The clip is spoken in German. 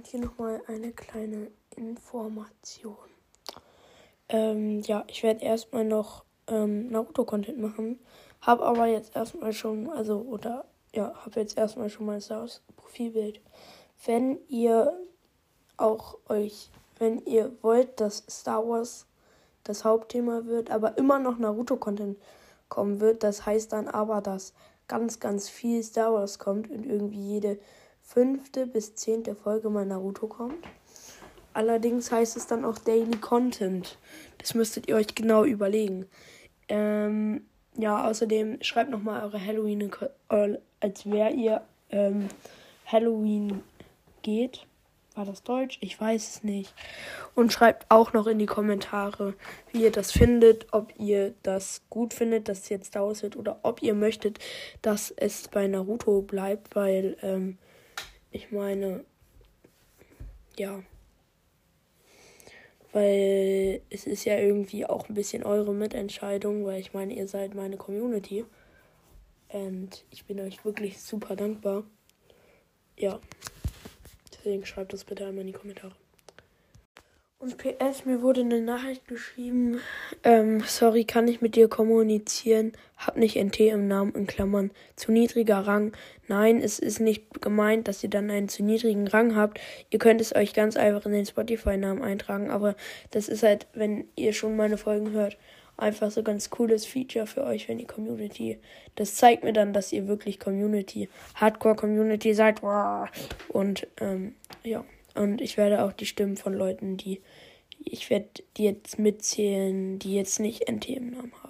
Und hier nochmal eine kleine Information. Ähm, ja, ich werde erstmal noch ähm, Naruto-Content machen. Hab aber jetzt erstmal schon, also, oder, ja, hab jetzt erstmal schon mal das Profilbild. Wenn ihr auch euch, wenn ihr wollt, dass Star Wars das Hauptthema wird, aber immer noch Naruto-Content kommen wird, das heißt dann aber, dass ganz, ganz viel Star Wars kommt und irgendwie jede fünfte bis zehnte Folge mal Naruto kommt. Allerdings heißt es dann auch Daily Content. Das müsstet ihr euch genau überlegen. Ähm, ja, außerdem schreibt nochmal eure Halloween, als wäre ihr ähm, Halloween geht. War das Deutsch? Ich weiß es nicht. Und schreibt auch noch in die Kommentare, wie ihr das findet, ob ihr das gut findet, dass es jetzt daraus wird oder ob ihr möchtet, dass es bei Naruto bleibt, weil ähm, ich meine, ja, weil es ist ja irgendwie auch ein bisschen eure Mitentscheidung, weil ich meine, ihr seid meine Community. Und ich bin euch wirklich super dankbar. Ja. Deswegen schreibt das bitte einmal in die Kommentare. Und PS, mir wurde eine Nachricht geschrieben. Ähm, sorry, kann ich mit dir kommunizieren? Hab nicht NT im Namen in Klammern. Zu niedriger Rang. Nein, es ist nicht gemeint, dass ihr dann einen zu niedrigen Rang habt. Ihr könnt es euch ganz einfach in den Spotify-Namen eintragen. Aber das ist halt, wenn ihr schon meine Folgen hört, einfach so ganz cooles Feature für euch, wenn ihr Community. Das zeigt mir dann, dass ihr wirklich Community, Hardcore-Community seid. Und ähm, ja. Und ich werde auch die Stimmen von Leuten, die ich werde die jetzt mitzählen, die jetzt nicht NT im Namen haben.